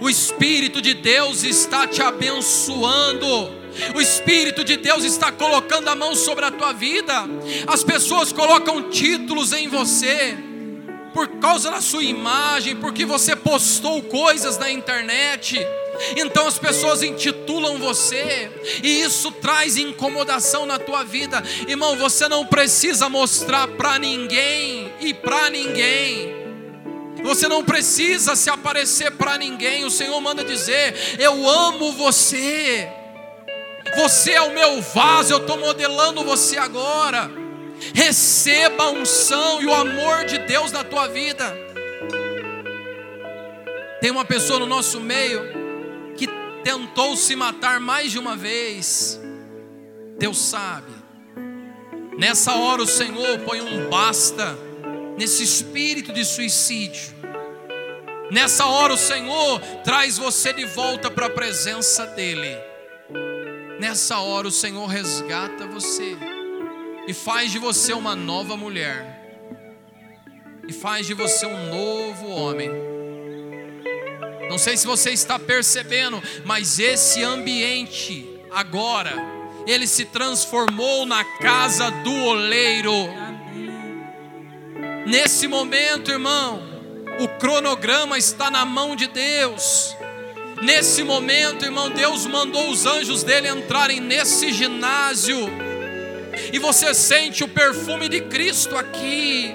O Espírito de Deus está te abençoando. O Espírito de Deus está colocando a mão sobre a tua vida. As pessoas colocam títulos em você por causa da sua imagem, porque você postou coisas na internet então as pessoas intitulam você, e isso traz incomodação na tua vida. Irmão, você não precisa mostrar para ninguém e para ninguém. Você não precisa se aparecer para ninguém. O Senhor manda dizer: Eu amo você. Você é o meu vaso, eu estou modelando você agora. Receba a unção e o amor de Deus na tua vida. Tem uma pessoa no nosso meio tentou se matar mais de uma vez, Deus sabe. Nessa hora o Senhor põe um basta nesse espírito de suicídio. Nessa hora o Senhor traz você de volta para a presença dEle. Nessa hora o Senhor resgata você e faz de você uma nova mulher, e faz de você um novo homem. Não sei se você está percebendo, mas esse ambiente agora, ele se transformou na casa do oleiro. Nesse momento, irmão, o cronograma está na mão de Deus. Nesse momento, irmão, Deus mandou os anjos dele entrarem nesse ginásio. E você sente o perfume de Cristo aqui.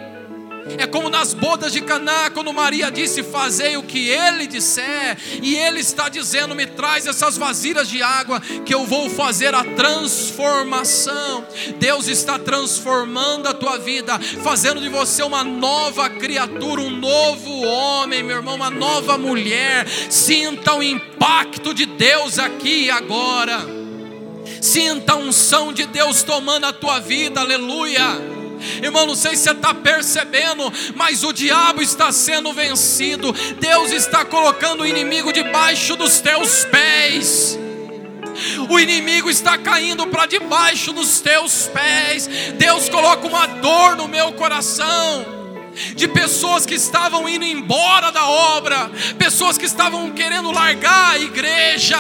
É como nas bodas de Caná, quando Maria disse: Fazei o que ele disser, e ele está dizendo: Me traz essas vasilhas de água, que eu vou fazer a transformação. Deus está transformando a tua vida, fazendo de você uma nova criatura, um novo homem, meu irmão, uma nova mulher. Sinta o impacto de Deus aqui e agora. Sinta a unção de Deus tomando a tua vida, aleluia. Irmão, não sei se você está percebendo, mas o diabo está sendo vencido. Deus está colocando o inimigo debaixo dos teus pés. O inimigo está caindo para debaixo dos teus pés. Deus coloca uma dor no meu coração de pessoas que estavam indo embora da obra, pessoas que estavam querendo largar a igreja.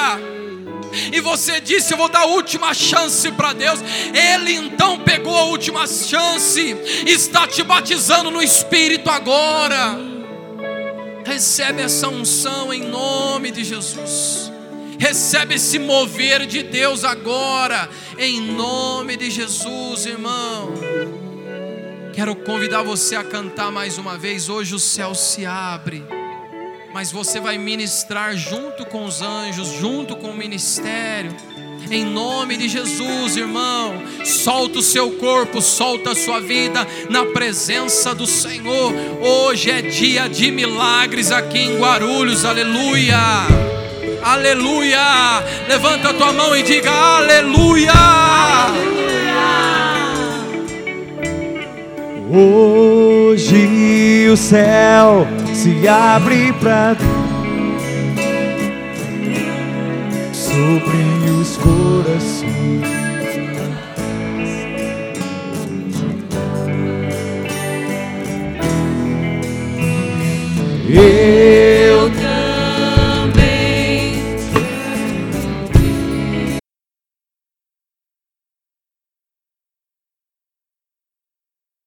E você disse: Eu vou dar a última chance para Deus. Ele então pegou a última chance, está te batizando no Espírito agora. Recebe essa unção em nome de Jesus. Recebe esse mover de Deus agora, em nome de Jesus, irmão. Quero convidar você a cantar mais uma vez. Hoje o céu se abre, mas você vai ministrar junto com os anjos, junto com o ministério. Em nome de Jesus, irmão, solta o seu corpo, solta a sua vida na presença do Senhor. Hoje é dia de milagres aqui em Guarulhos, aleluia, aleluia. Levanta a tua mão e diga aleluia. Hoje o céu se abre para sobre os corações.